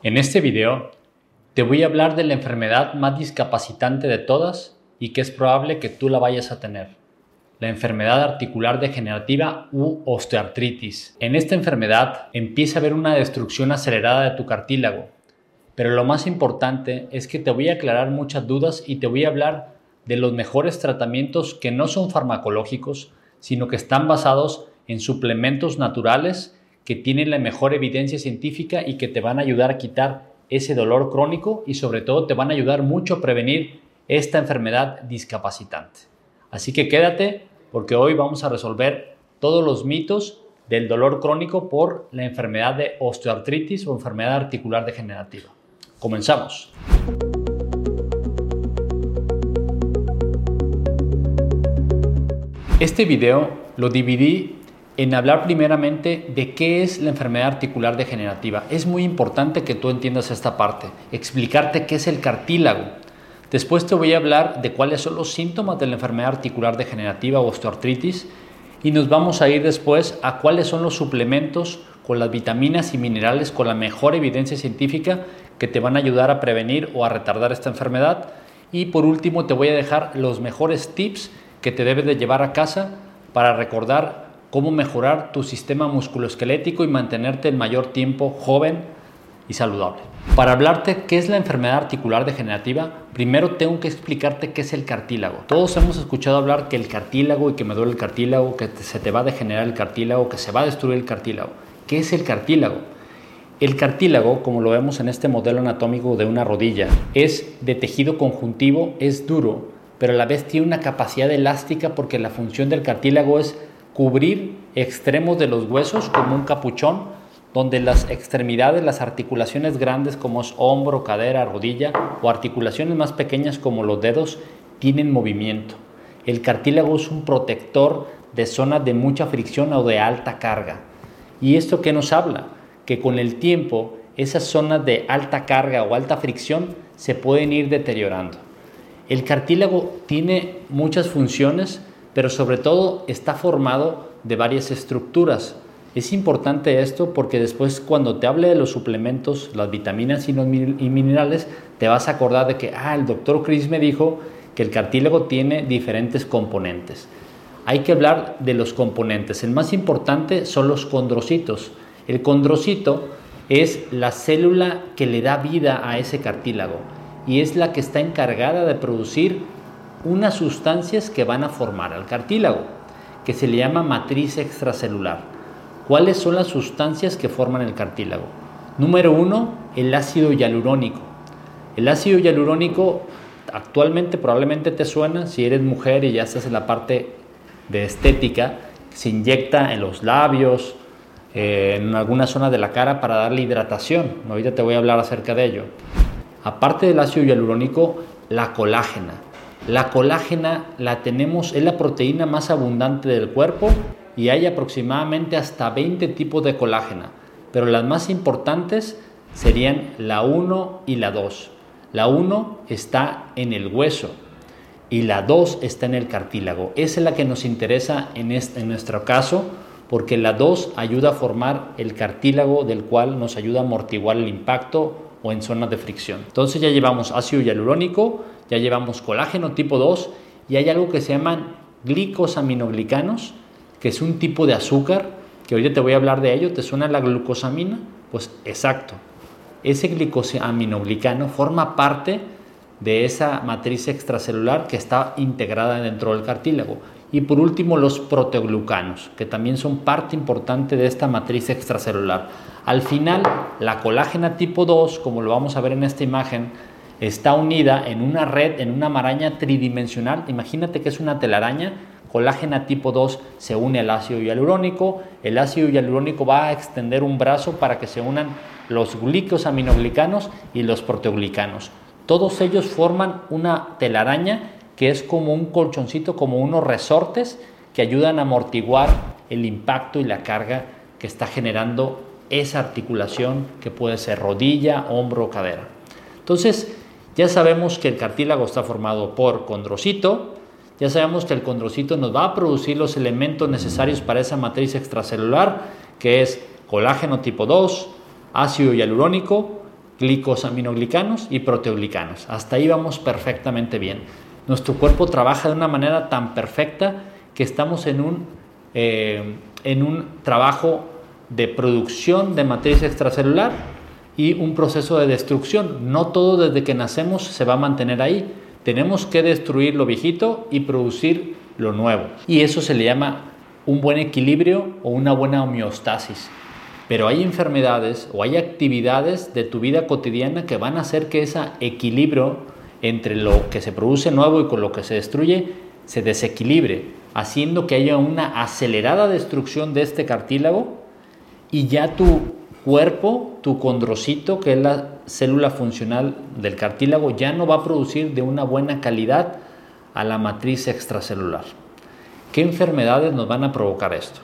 En este video te voy a hablar de la enfermedad más discapacitante de todas y que es probable que tú la vayas a tener. La enfermedad articular degenerativa u osteoartritis. En esta enfermedad empieza a haber una destrucción acelerada de tu cartílago. Pero lo más importante es que te voy a aclarar muchas dudas y te voy a hablar de los mejores tratamientos que no son farmacológicos, sino que están basados en suplementos naturales que tienen la mejor evidencia científica y que te van a ayudar a quitar ese dolor crónico y sobre todo te van a ayudar mucho a prevenir esta enfermedad discapacitante. Así que quédate porque hoy vamos a resolver todos los mitos del dolor crónico por la enfermedad de osteoartritis o enfermedad articular degenerativa. Comenzamos. Este video lo dividí en hablar primeramente de qué es la enfermedad articular degenerativa. Es muy importante que tú entiendas esta parte, explicarte qué es el cartílago. Después te voy a hablar de cuáles son los síntomas de la enfermedad articular degenerativa o osteoartritis y nos vamos a ir después a cuáles son los suplementos con las vitaminas y minerales con la mejor evidencia científica que te van a ayudar a prevenir o a retardar esta enfermedad. Y por último te voy a dejar los mejores tips que te debes de llevar a casa para recordar cómo mejorar tu sistema musculoesquelético y mantenerte el mayor tiempo joven y saludable. Para hablarte qué es la enfermedad articular degenerativa, primero tengo que explicarte qué es el cartílago. Todos hemos escuchado hablar que el cartílago y que me duele el cartílago, que se te va a degenerar el cartílago, que se va a destruir el cartílago. ¿Qué es el cartílago? El cartílago, como lo vemos en este modelo anatómico de una rodilla, es de tejido conjuntivo, es duro, pero a la vez tiene una capacidad elástica porque la función del cartílago es cubrir extremos de los huesos como un capuchón, donde las extremidades, las articulaciones grandes como es hombro, cadera, rodilla o articulaciones más pequeñas como los dedos tienen movimiento. El cartílago es un protector de zonas de mucha fricción o de alta carga. ¿Y esto qué nos habla? Que con el tiempo esas zonas de alta carga o alta fricción se pueden ir deteriorando. El cartílago tiene muchas funciones, pero sobre todo está formado de varias estructuras. Es importante esto porque después cuando te hable de los suplementos, las vitaminas y los minerales, te vas a acordar de que, ah, el doctor Chris me dijo que el cartílago tiene diferentes componentes. Hay que hablar de los componentes. El más importante son los condrocitos. El condrocito es la célula que le da vida a ese cartílago y es la que está encargada de producir unas sustancias que van a formar al cartílago, que se le llama matriz extracelular. ¿Cuáles son las sustancias que forman el cartílago? Número uno, el ácido hialurónico. El ácido hialurónico actualmente probablemente te suena, si eres mujer y ya estás en la parte de estética, se inyecta en los labios, eh, en alguna zona de la cara para darle hidratación. Ahorita te voy a hablar acerca de ello. Aparte del ácido hialurónico, la colágena. La colágena la tenemos, es la proteína más abundante del cuerpo y hay aproximadamente hasta 20 tipos de colágena, pero las más importantes serían la 1 y la 2. La 1 está en el hueso y la 2 está en el cartílago. Esa es la que nos interesa en, este, en nuestro caso porque la 2 ayuda a formar el cartílago del cual nos ayuda a amortiguar el impacto o en zonas de fricción. Entonces ya llevamos ácido hialurónico, ya llevamos colágeno tipo 2 y hay algo que se llaman glicosaminoglicanos, que es un tipo de azúcar, que ahorita te voy a hablar de ello, ¿te suena la glucosamina? Pues exacto. Ese glicosaminoglicano forma parte de esa matriz extracelular que está integrada dentro del cartílago. Y por último, los proteoglucanos, que también son parte importante de esta matriz extracelular. Al final, la colágena tipo 2, como lo vamos a ver en esta imagen, está unida en una red, en una maraña tridimensional. Imagínate que es una telaraña. Colágena tipo 2 se une al ácido hialurónico. El ácido hialurónico va a extender un brazo para que se unan los glicosaminoglicanos y los proteoglicanos. Todos ellos forman una telaraña que es como un colchoncito, como unos resortes que ayudan a amortiguar el impacto y la carga que está generando esa articulación que puede ser rodilla, hombro o cadera. Entonces, ya sabemos que el cartílago está formado por condrocito, ya sabemos que el condrocito nos va a producir los elementos necesarios para esa matriz extracelular, que es colágeno tipo 2, ácido hialurónico, glicosaminoglicanos y proteoglicanos. Hasta ahí vamos perfectamente bien. Nuestro cuerpo trabaja de una manera tan perfecta que estamos en un, eh, en un trabajo de producción de matriz extracelular y un proceso de destrucción. No todo desde que nacemos se va a mantener ahí. Tenemos que destruir lo viejito y producir lo nuevo. Y eso se le llama un buen equilibrio o una buena homeostasis. Pero hay enfermedades o hay actividades de tu vida cotidiana que van a hacer que ese equilibrio entre lo que se produce nuevo y con lo que se destruye se desequilibre, haciendo que haya una acelerada destrucción de este cartílago y ya tu cuerpo, tu condrocito, que es la célula funcional del cartílago, ya no va a producir de una buena calidad a la matriz extracelular. ¿Qué enfermedades nos van a provocar esto?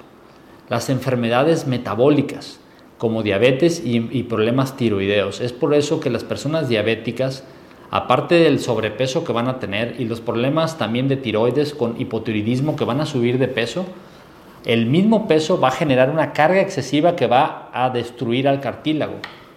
Las enfermedades metabólicas, como diabetes y, problemas tiroideos. Es por eso que las personas diabéticas, aparte del sobrepeso que van a tener y los problemas también de tiroides con hipotiroidismo que van a subir de peso, el mismo peso va a generar una carga excesiva que va a destruir al cartílago,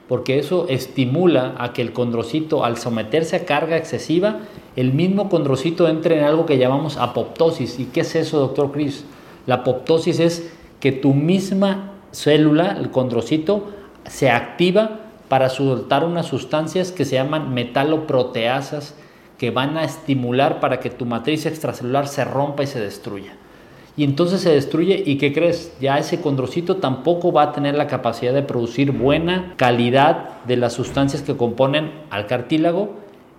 porque eso estimula a que el condrocito, al someterse a carga excesiva, el mismo condrocito entre en algo que llamamos apoptosis. ¿Y qué es eso, doctor Chris? La apoptosis es que tu misma célula, el condrocito, se activa para soltar unas sustancias que se llaman metaloproteasas que van a estimular para que tu matriz extracelular se rompa y se destruya y entonces se destruye y ¿qué crees? Ya ese condrocito tampoco va a tener la capacidad de producir buena calidad de las sustancias que componen al cartílago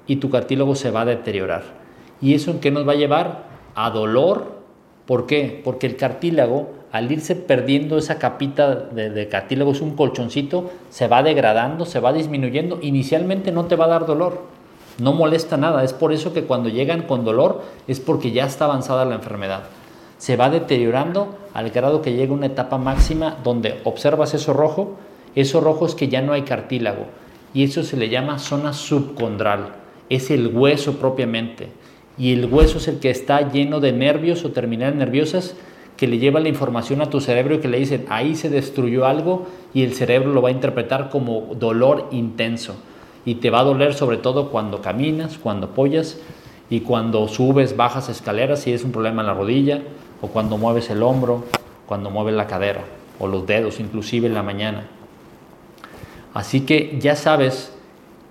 y tu cartílago se va a deteriorar. ¿Y eso en qué nos va a llevar? A dolor. ¿Por qué? Porque el cartílago, al irse perdiendo esa capita de, de cartílago, es un colchoncito, se va degradando, se va disminuyendo. Inicialmente no te va a dar dolor, no molesta nada. Es por eso que cuando llegan con dolor es porque ya está avanzada la enfermedad se va deteriorando al grado que llega una etapa máxima donde observas eso rojo, eso rojo es que ya no hay cartílago y eso se le llama zona subcondral, es el hueso propiamente y el hueso es el que está lleno de nervios o terminales nerviosas que le lleva la información a tu cerebro y que le dicen ahí se destruyó algo y el cerebro lo va a interpretar como dolor intenso y te va a doler sobre todo cuando caminas, cuando apoyas y cuando subes, bajas escaleras si es un problema en la rodilla o cuando mueves el hombro, cuando mueves la cadera o los dedos, inclusive en la mañana. Así que ya sabes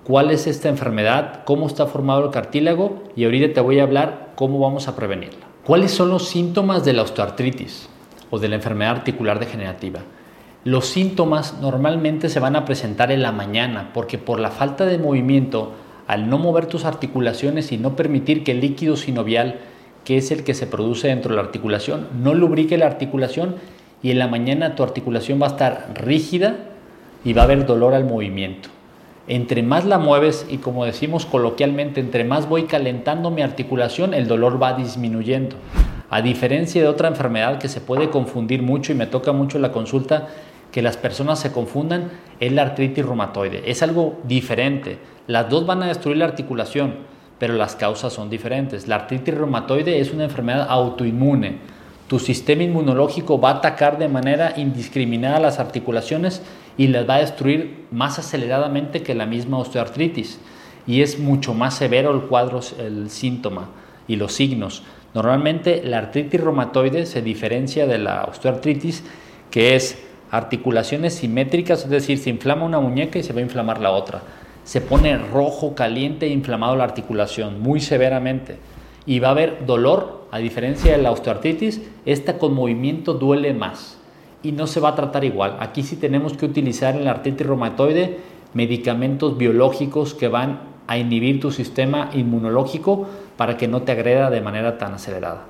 cuál es esta enfermedad, cómo está formado el cartílago y ahorita te voy a hablar cómo vamos a prevenirla. ¿Cuáles son los síntomas de la osteoartritis o de la enfermedad articular degenerativa? Los síntomas normalmente se van a presentar en la mañana porque por la falta de movimiento, al no mover tus articulaciones y no permitir que el líquido sinovial que es el que se produce dentro de la articulación. No lubrique la articulación y en la mañana tu articulación va a estar rígida y va a haber dolor al movimiento. Entre más la mueves y como decimos coloquialmente, entre más voy calentando mi articulación, el dolor va disminuyendo. A diferencia de otra enfermedad que se puede confundir mucho y me toca mucho la consulta, que las personas se confundan, es la artritis reumatoide. Es algo diferente. Las dos van a destruir la articulación pero las causas son diferentes. La artritis reumatoide es una enfermedad autoinmune. Tu sistema inmunológico va a atacar de manera indiscriminada las articulaciones y las va a destruir más aceleradamente que la misma osteoartritis. Y es mucho más severo el cuadro, el síntoma y los signos. Normalmente la artritis reumatoide se diferencia de la osteoartritis, que es articulaciones simétricas, es decir, se inflama una muñeca y se va a inflamar la otra se pone rojo, caliente e inflamado la articulación muy severamente. Y va a haber dolor, a diferencia de la osteoartritis, esta con movimiento duele más y no se va a tratar igual. Aquí sí tenemos que utilizar en la artritis reumatoide medicamentos biológicos que van a inhibir tu sistema inmunológico para que no te agreda de manera tan acelerada.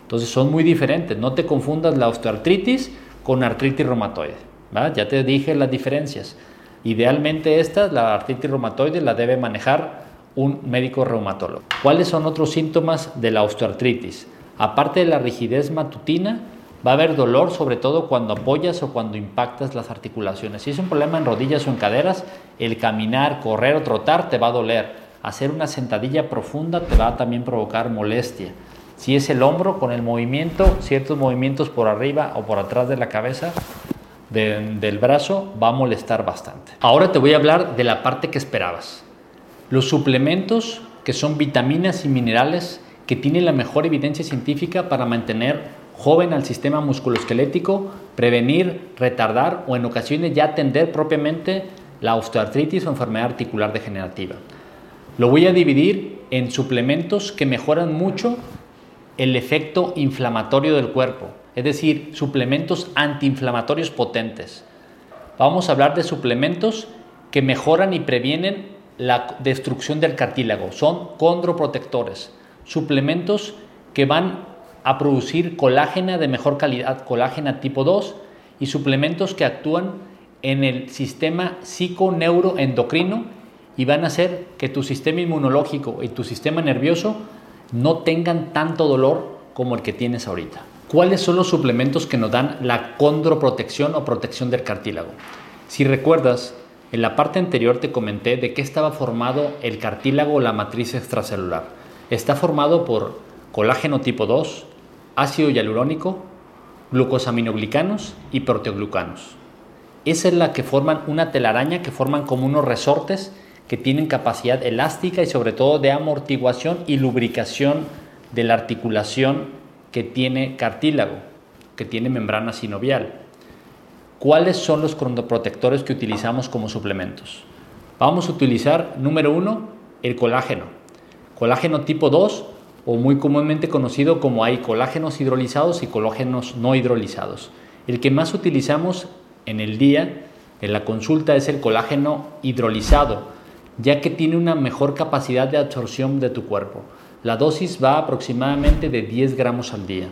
Entonces son muy diferentes, no te confundas la osteoartritis con artritis reumatoide. Ya te dije las diferencias. Idealmente esta, la artritis reumatoide, la debe manejar un médico reumatólogo. ¿Cuáles son otros síntomas de la osteoartritis? Aparte de la rigidez matutina, va a haber dolor sobre todo cuando apoyas o cuando impactas las articulaciones. Si es un problema en rodillas o en caderas, el caminar, correr o trotar te va a doler. Hacer una sentadilla profunda te va a también provocar molestia. Si es el hombro, con el movimiento, ciertos movimientos por arriba o por atrás de la cabeza, del brazo va a molestar bastante. Ahora te voy a hablar de la parte que esperabas. Los suplementos que son vitaminas y minerales que tienen la mejor evidencia científica para mantener joven al sistema musculoesquelético, prevenir, retardar o en ocasiones ya atender propiamente la osteoartritis o enfermedad articular degenerativa. Lo voy a dividir en suplementos que mejoran mucho el efecto inflamatorio del cuerpo, es decir, suplementos antiinflamatorios potentes. Vamos a hablar de suplementos que mejoran y previenen la destrucción del cartílago, son condroprotectores, suplementos que van a producir colágena de mejor calidad, colágena tipo 2 y suplementos que actúan en el sistema psiconeuroendocrino y van a hacer que tu sistema inmunológico y tu sistema nervioso no tengan tanto dolor como el que tienes ahorita. ¿Cuáles son los suplementos que nos dan la condroprotección o protección del cartílago? Si recuerdas, en la parte anterior te comenté de qué estaba formado el cartílago o la matriz extracelular. Está formado por colágeno tipo 2, ácido hialurónico, glucosaminoglicanos y proteoglucanos. Esa es la que forman una telaraña que forman como unos resortes que tienen capacidad elástica y sobre todo de amortiguación y lubricación de la articulación que tiene cartílago, que tiene membrana sinovial. ¿Cuáles son los cronoprotectores que utilizamos como suplementos? Vamos a utilizar, número uno, el colágeno. Colágeno tipo 2 o muy comúnmente conocido como hay colágenos hidrolizados y colágenos no hidrolizados. El que más utilizamos en el día, en la consulta, es el colágeno hidrolizado, ya que tiene una mejor capacidad de absorción de tu cuerpo. La dosis va aproximadamente de 10 gramos al día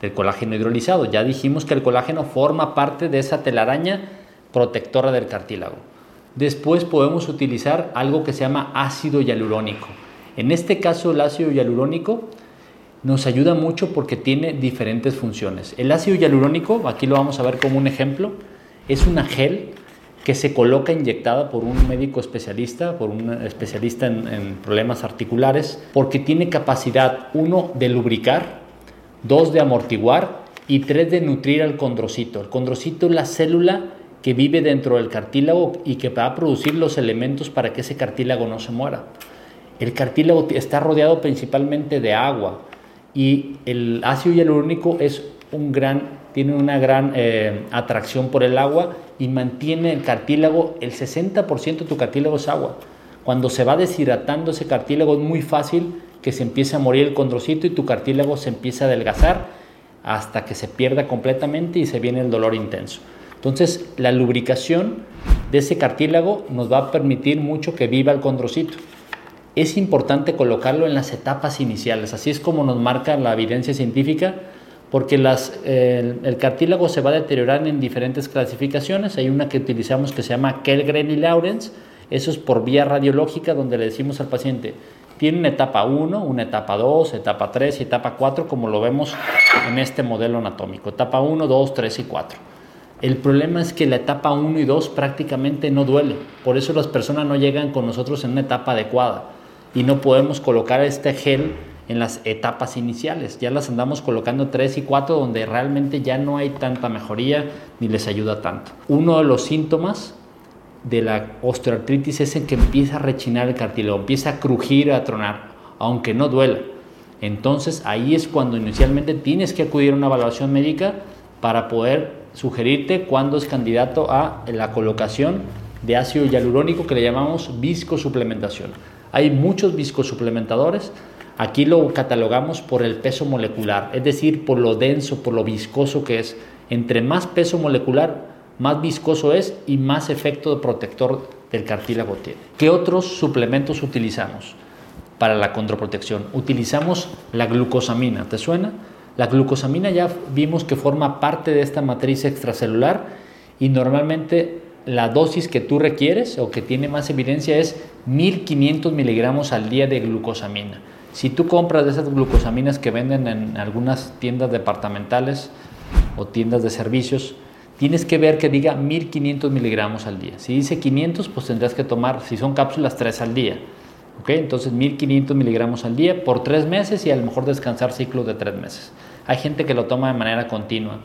del colágeno hidrolizado. Ya dijimos que el colágeno forma parte de esa telaraña protectora del cartílago. Después podemos utilizar algo que se llama ácido hialurónico. En este caso el ácido hialurónico nos ayuda mucho porque tiene diferentes funciones. El ácido hialurónico, aquí lo vamos a ver como un ejemplo, es una gel que se coloca inyectada por un médico especialista, por un especialista en, problemas articulares, porque tiene capacidad, uno, de lubricar, dos, de amortiguar y tres, de nutrir al condrocito. El condrocito es la célula que vive dentro del cartílago y que va a producir los elementos para que ese cartílago no se muera. El cartílago está rodeado principalmente de agua y el ácido hialurónico es un gran tiene una gran eh, atracción por el agua y mantiene el cartílago, el 60% de tu cartílago es agua. Cuando se va deshidratando ese cartílago es muy fácil que se empiece a morir el condrocito y tu cartílago se empieza a adelgazar hasta que se pierda completamente y se viene el dolor intenso. Entonces, la lubricación de ese cartílago nos va a permitir mucho que viva el condrocito. Es importante colocarlo en las etapas iniciales, así es como nos marca la evidencia científica porque el, cartílago se va a deteriorar en diferentes clasificaciones. Hay una que utilizamos que se llama Kellgren y Lawrence, eso es por vía radiológica donde le decimos al paciente, tiene una etapa 1, una etapa 2, etapa 3 y etapa 4, como lo vemos en este modelo anatómico. Etapa 1, 2, 3 y 4. El problema es que la etapa 1 y 2 prácticamente no duele, por eso las personas no llegan con nosotros en una etapa adecuada y no podemos colocar este gel en las etapas iniciales. Ya las andamos colocando 3 y 4 donde realmente ya no hay tanta mejoría ni les ayuda tanto. Uno de los síntomas de la osteoartritis es en que empieza a rechinar el cartílago, empieza a crujir, a tronar, aunque no duela. Entonces ahí es cuando inicialmente tienes que acudir a una evaluación médica para poder sugerirte cuándo es candidato a la colocación de ácido hialurónico que le llamamos viscosuplementación. Hay muchos viscosuplementadores, Aquí lo catalogamos por el peso molecular, es decir, por lo denso, por lo viscoso que es. Entre más peso molecular, más viscoso es y más efecto protector del cartílago tiene. ¿Qué otros suplementos utilizamos para la condroprotección? Utilizamos la glucosamina, ¿te suena? La glucosamina ya vimos que forma parte de esta matriz extracelular y normalmente la dosis que tú requieres o que tiene más evidencia es 1500 miligramos al día de glucosamina. Si tú compras esas glucosaminas que venden en algunas tiendas departamentales o tiendas de servicios, tienes que ver que diga 1500 miligramos al día. Si dice 500, pues tendrás que tomar, si son cápsulas, 3 al día. ¿Ok? Entonces 1500 miligramos al día por 3 meses y a lo mejor descansar ciclos de 3 meses. Hay gente que lo toma de manera continua.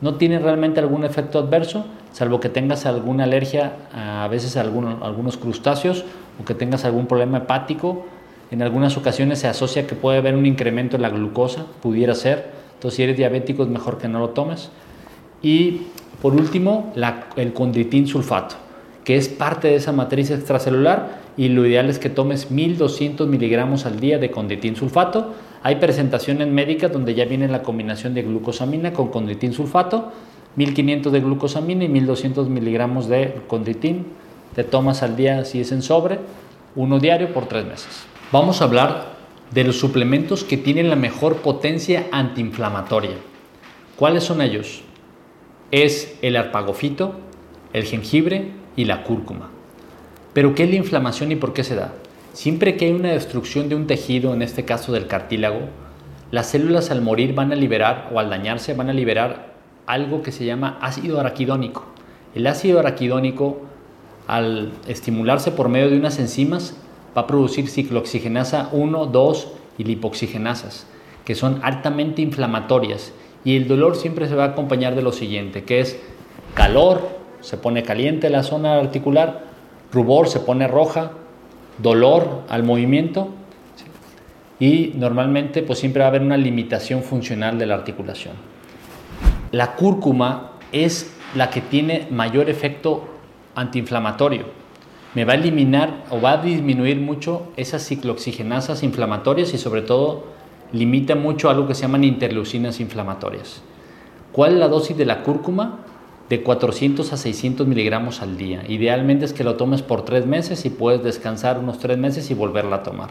No tiene realmente algún efecto adverso, salvo que tengas alguna alergia a veces a algunos crustáceos o que tengas algún problema hepático. En algunas ocasiones se asocia que puede haber un incremento en la glucosa, pudiera ser. Entonces, si eres diabético es mejor que no lo tomes. Y por último, el condritín sulfato, que es parte de esa matriz extracelular y lo ideal es que tomes 1200 miligramos al día de condritín sulfato. Hay presentaciones médicas donde ya viene la combinación de glucosamina con condritín sulfato, 1500 de glucosamina y 1200 miligramos de condritín. Te tomas al día si es en sobre, uno diario por tres meses. Vamos a hablar de los suplementos que tienen la mejor potencia antiinflamatoria. ¿Cuáles son ellos? Es el arpagofito, el jengibre y la cúrcuma. Pero ¿qué es la inflamación y por qué se da? Siempre que hay una destrucción de un tejido, en este caso del cartílago, las células al morir van a liberar o al dañarse van a liberar algo que se llama ácido araquidónico. El ácido araquidónico, al estimularse por medio de unas enzimas, va a producir ciclooxigenasa 1, 2 y lipoxigenasas, que son altamente inflamatorias. Y el dolor siempre se va a acompañar de lo siguiente, que es calor, se pone caliente la zona articular, rubor se pone roja, dolor al movimiento y normalmente pues siempre va a haber una limitación funcional de la articulación. La cúrcuma es la que tiene mayor efecto antiinflamatorio. Me va a eliminar o va a disminuir mucho esas ciclooxigenasas inflamatorias y sobre todo limita mucho algo que se llaman interleucinas inflamatorias. ¿Cuál es la dosis de la cúrcuma? de 400 a 600 miligramos al día. Idealmente es que lo tomes por tres meses y puedes descansar unos tres meses y volverla a tomar.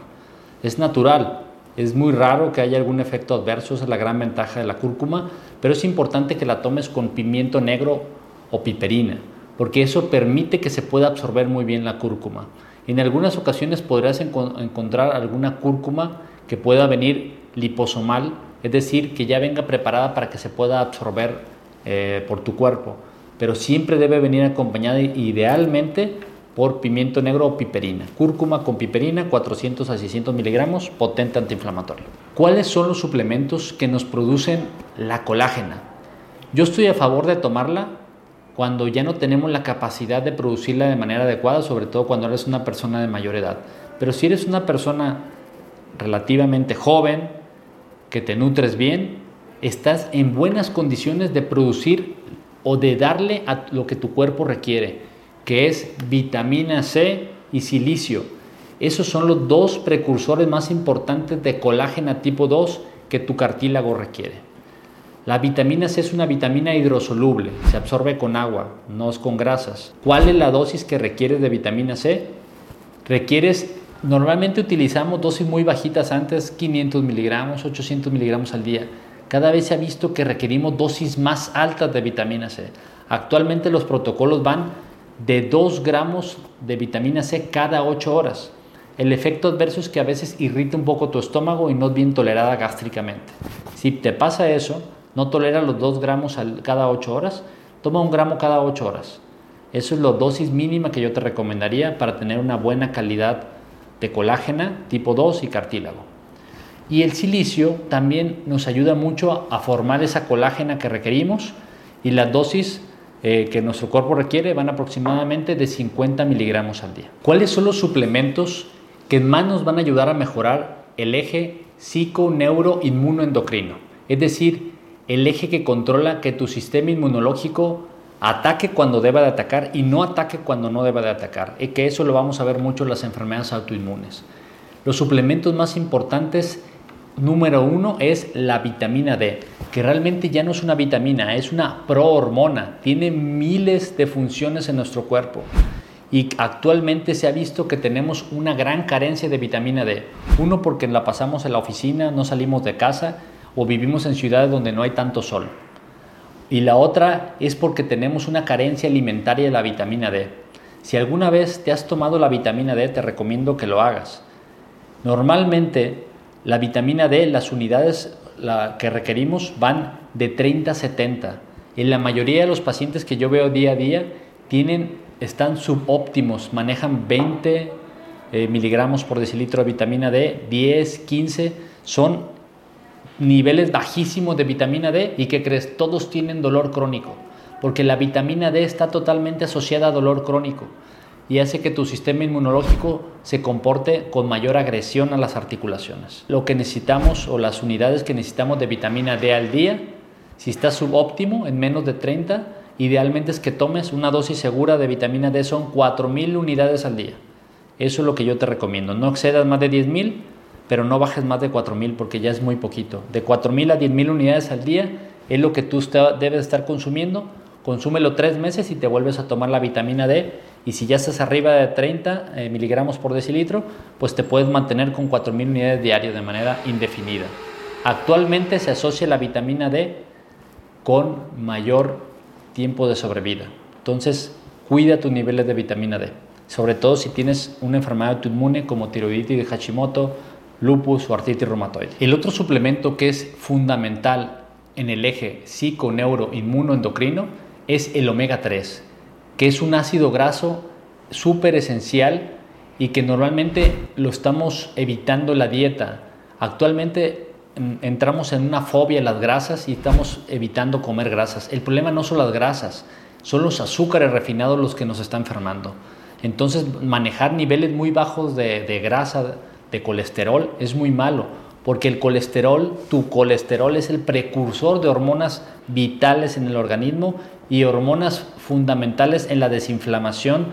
Es natural, es muy raro que haya algún efecto adverso, esa es la gran ventaja de la cúrcuma, pero es importante que la tomes con pimiento negro o piperina, porque eso permite que se pueda absorber muy bien la cúrcuma. En algunas ocasiones podrás encontrar alguna cúrcuma que pueda venir liposomal, es decir, que ya venga preparada para que se pueda absorber eh, por tu cuerpo pero siempre debe venir acompañada idealmente por pimiento negro o piperina. Cúrcuma con piperina, 400 a 600 miligramos, potente antiinflamatorio. ¿Cuáles son los suplementos que nos producen la colágena? Yo estoy a favor de tomarla cuando ya no tenemos la capacidad de producirla de manera adecuada, sobre todo cuando eres una persona de mayor edad. Pero si eres una persona relativamente joven, que te nutres bien, estás en buenas condiciones de producir o de darle a lo que tu cuerpo requiere, que es vitamina C y silicio. Esos son los dos precursores más importantes de colágena tipo 2 que tu cartílago requiere. La vitamina C es una vitamina hidrosoluble, se absorbe con agua, no es con grasas. ¿Cuál es la dosis que requieres de vitamina C? Requieres, normalmente utilizamos dosis muy bajitas antes, 500 miligramos, 800 miligramos al día cada vez se ha visto que requerimos dosis más altas de vitamina C. Actualmente los protocolos van de 2 gramos de vitamina C cada 8 horas. El efecto adverso es que a veces irrita un poco tu estómago y no es bien tolerada gástricamente. Si te pasa eso, no tolera los 2 gramos cada 8 horas, toma un gramo cada 8 horas. Eso es la dosis mínima que yo te recomendaría para tener una buena calidad de colágena tipo 2 y cartílago. Y el silicio también nos ayuda mucho a formar esa colágena que requerimos y las dosis eh, que nuestro cuerpo requiere van aproximadamente de 50 miligramos al día. ¿Cuáles son los suplementos que más nos van a ayudar a mejorar el eje psico-neuro-inmunoendocrino? Es decir, el eje que controla que tu sistema inmunológico ataque cuando deba de atacar y no ataque cuando no deba de atacar. Y que eso lo vamos a ver mucho en las enfermedades autoinmunes. Los suplementos más importantes número uno es la vitamina D, que realmente ya no es una vitamina, es una prohormona, tiene miles de funciones en nuestro cuerpo. Y actualmente se ha visto que tenemos una gran carencia de vitamina D. Uno porque la pasamos en la oficina, no salimos de casa o vivimos en ciudades donde no hay tanto sol. Y la otra es porque tenemos una carencia alimentaria de la vitamina D. Si alguna vez te has tomado la vitamina D, te recomiendo que lo hagas. Normalmente la vitamina D, las unidades que requerimos van de 30 a 70. En la mayoría de los pacientes que yo veo día a día tienen, están subóptimos, manejan 20 eh, miligramos por decilitro de vitamina D, 10, 15, son niveles bajísimos de vitamina D y que crees, todos tienen dolor crónico. porque la vitamina D está totalmente asociada a dolor crónico y hace que tu sistema inmunológico se comporte con mayor agresión a las articulaciones. Lo que necesitamos o las unidades que necesitamos de vitamina D al día, si está subóptimo en menos de 30, idealmente es que tomes una dosis segura de vitamina D, son 4.000 unidades al día. Eso es lo que yo te recomiendo. No excedas más de 10.000, pero no bajes más de 4.000 porque ya es muy poquito. De 4.000 a 10.000 unidades al día es lo que tú debes estar consumiendo. Consúmelo tres meses y te vuelves a tomar la vitamina D. Y si ya estás arriba de 30 eh, miligramos por decilitro, pues te puedes mantener con 4.000 unidades diarias de manera indefinida. Actualmente se asocia la vitamina D con mayor tiempo de sobrevida. Entonces, cuida tus niveles de vitamina D, sobre todo si tienes una enfermedad autoinmune como tiroiditis de Hashimoto, lupus o artritis reumatoide. El otro suplemento que es fundamental en el eje psico, neuro, inmuno, es el omega 3, que es un ácido graso súper esencial y que normalmente lo estamos evitando la dieta. Actualmente entramos en una fobia a las grasas y estamos evitando comer grasas. El problema no son las grasas, son los azúcares refinados los que nos están enfermando. Entonces manejar niveles muy bajos de grasa, de colesterol, es muy malo, porque el colesterol, tu colesterol es el precursor de hormonas vitales en el organismo y hormonas fundamentales en la desinflamación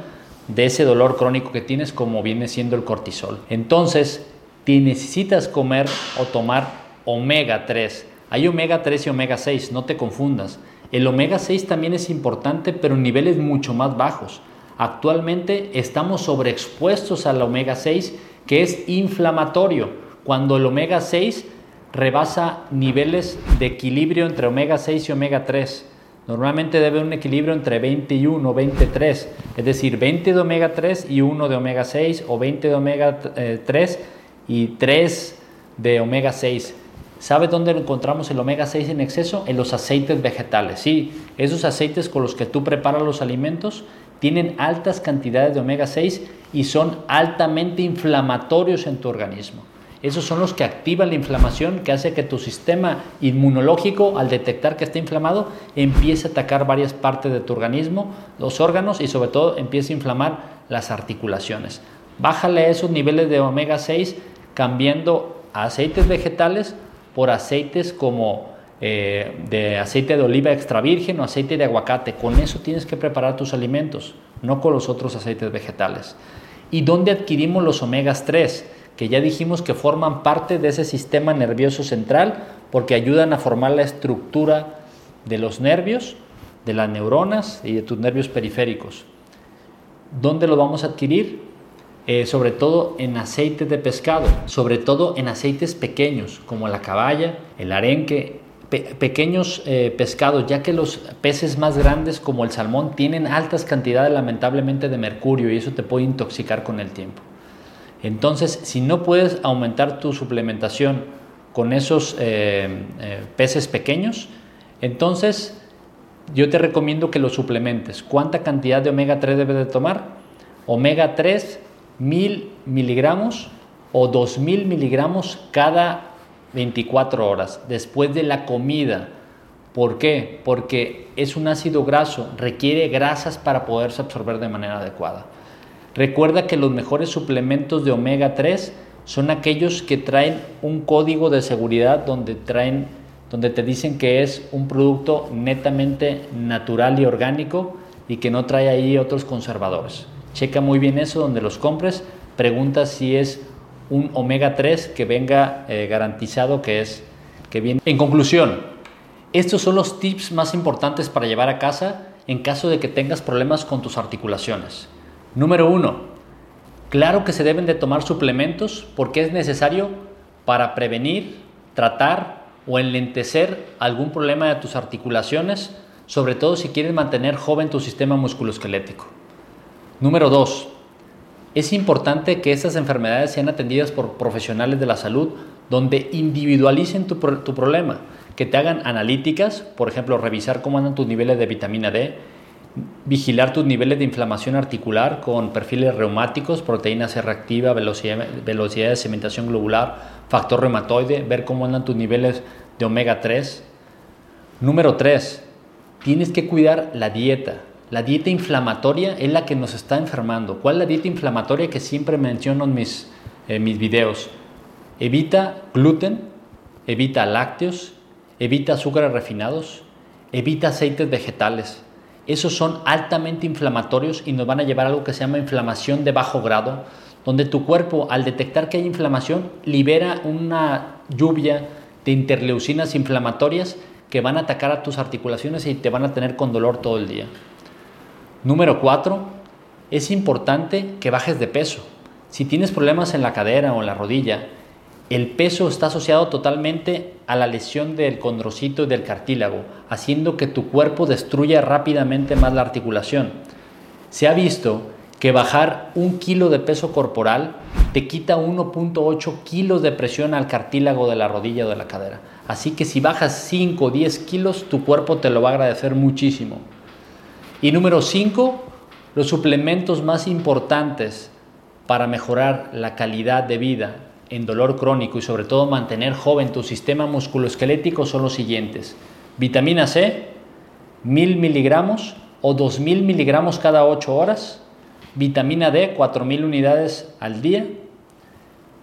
de ese dolor crónico que tienes como viene siendo el cortisol. Entonces, te necesitas comer o tomar omega 3. Hay omega 3 y omega 6, no te confundas. El omega 6 también es importante, pero en niveles mucho más bajos. Actualmente estamos sobreexpuestos al omega 6, que es inflamatorio, cuando el omega 6 rebasa niveles de equilibrio entre omega 6 y omega 3. Normalmente debe haber un equilibrio entre 21 o 23, es decir, 20 de omega 3 y 1 de omega 6 o 20 de omega 3 eh, y 3 de omega 6. ¿Sabe dónde encontramos el omega 6 en exceso? En los aceites vegetales. Sí, esos aceites con los que tú preparas los alimentos tienen altas cantidades de omega 6 y son altamente inflamatorios en tu organismo. Esos son los que activan la inflamación que hace que tu sistema inmunológico, al detectar que está inflamado, empiece a atacar varias partes de tu organismo, los órganos y sobre todo empiece a inflamar las articulaciones. Bájale esos niveles de omega 6 cambiando aceites vegetales por aceites como eh, de aceite de oliva extra virgen o aceite de aguacate. Con eso tienes que preparar tus alimentos, no con los otros aceites vegetales. ¿Y dónde adquirimos los omegas 3? Que ya dijimos que forman parte de ese sistema nervioso central porque ayudan a formar la estructura de los nervios, de las neuronas y de tus nervios periféricos. ¿Dónde lo vamos a adquirir? Eh, sobre todo en aceites de pescado, sobre todo en aceites pequeños como la caballa, el arenque, pequeños eh, pescados, ya que los peces más grandes como el salmón tienen altas cantidades lamentablemente de mercurio y eso te puede intoxicar con el tiempo. Entonces, si no puedes aumentar tu suplementación con esos eh, peces pequeños, entonces yo te recomiendo que los suplementes. ¿Cuánta cantidad de omega 3 debes de tomar? Omega 3 1000 miligramos o 2000 miligramos cada 24 horas después de la comida. ¿Por qué? Porque es un ácido graso, requiere grasas para poderse absorber de manera adecuada. Recuerda que los mejores suplementos de omega 3 son aquellos que traen un código de seguridad donde traen donde te dicen que es un producto netamente natural y orgánico y que no trae ahí otros conservadores. Checa muy bien eso donde los compres. Pregunta si es un omega 3 que venga eh, garantizado que es que viene. En conclusión, estos son los tips más importantes para llevar a casa en caso de que tengas problemas con tus articulaciones. Número uno, claro que se deben de tomar suplementos porque es necesario para prevenir, tratar o enlentecer algún problema de tus articulaciones, sobre todo si quieres mantener joven tu sistema musculoesquelético. Número 2. Es importante que estas enfermedades sean atendidas por profesionales de la salud donde individualicen tu, problema, que te hagan analíticas, por ejemplo, revisar cómo andan tus niveles de vitamina D, vigilar tus niveles de inflamación articular con perfiles reumáticos, proteína C reactiva, velocidad, velocidad de cementación globular, factor reumatoide, ver cómo andan tus niveles de omega 3. Número 3 tienes que cuidar la dieta. La dieta inflamatoria es la que nos está enfermando. ¿Cuál es la dieta inflamatoria que siempre menciono en mis, mis videos? Evita gluten, evita lácteos, evita azúcares refinados, evita aceites vegetales. Esos son altamente inflamatorios y nos van a llevar a algo que se llama inflamación de bajo grado, donde tu cuerpo al detectar que hay inflamación libera una lluvia de interleucinas inflamatorias que van a atacar a tus articulaciones y te van a tener con dolor todo el día. Número 4. Es importante que bajes de peso. Si tienes problemas en la cadera o en la rodilla, el peso está asociado totalmente a la lesión del condrocito y del cartílago, haciendo que tu cuerpo destruya rápidamente más la articulación. Se ha visto que bajar un kilo de peso corporal te quita 1.8 kilos de presión al cartílago de la rodilla o de la cadera. Así que si bajas 5 o 10 kilos, tu cuerpo te lo va a agradecer muchísimo. Y número 5, los suplementos más importantes para mejorar la calidad de vida en dolor crónico y sobre todo mantener joven tu sistema musculoesquelético son los siguientes. Vitamina C, 1000 miligramos o 2000 miligramos cada 8 horas. Vitamina D, 4000 unidades al día.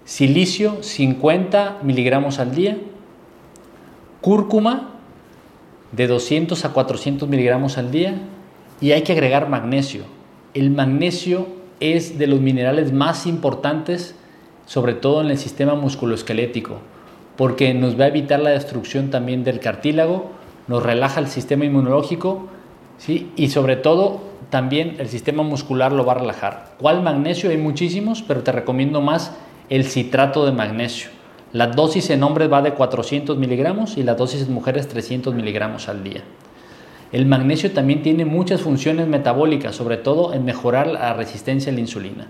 Silicio, 50 miligramos al día. Cúrcuma, de 200 a 400 miligramos al día. Y hay que agregar magnesio. El magnesio es de los minerales más importantes sobre todo en el sistema musculoesquelético, porque nos va a evitar la destrucción también del cartílago, nos relaja el sistema inmunológico ¿sí? y sobre todo también el sistema muscular lo va a relajar. ¿Cuál magnesio? Hay muchísimos, pero te recomiendo más el citrato de magnesio. La dosis en hombres va de 400 miligramos y la dosis en mujeres 300 miligramos al día. El magnesio también tiene muchas funciones metabólicas, sobre todo en mejorar la resistencia a la insulina.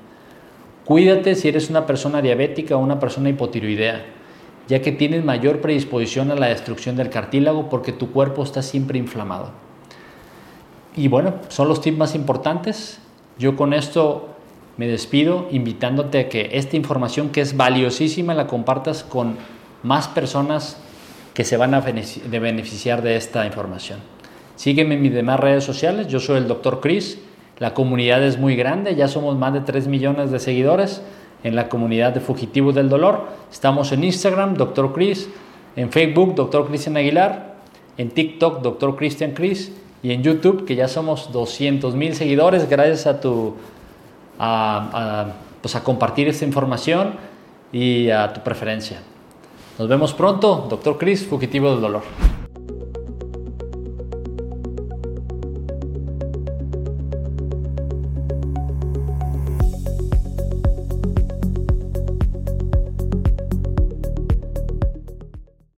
Cuídate si eres una persona diabética o una persona hipotiroidea, ya que tienes mayor predisposición a la destrucción del cartílago porque tu cuerpo está siempre inflamado. Y bueno, son los tips más importantes. Yo con esto me despido invitándote a que esta información que es valiosísima la compartas con más personas que se van a beneficiar de esta información. Sígueme en mis demás redes sociales. Yo soy el Dr. Chris la comunidad es muy grande, ya somos más de 3 millones de seguidores en la comunidad de Fugitivos del Dolor. Estamos en Instagram, Dr. Chris, en Facebook, Dr. Cristian Aguilar, en TikTok, Dr. Cristian Chris, y en YouTube, que ya somos 200 mil seguidores, gracias a tu pues a compartir esta información y a tu preferencia. Nos vemos pronto, Dr. Chris, Fugitivo del Dolor.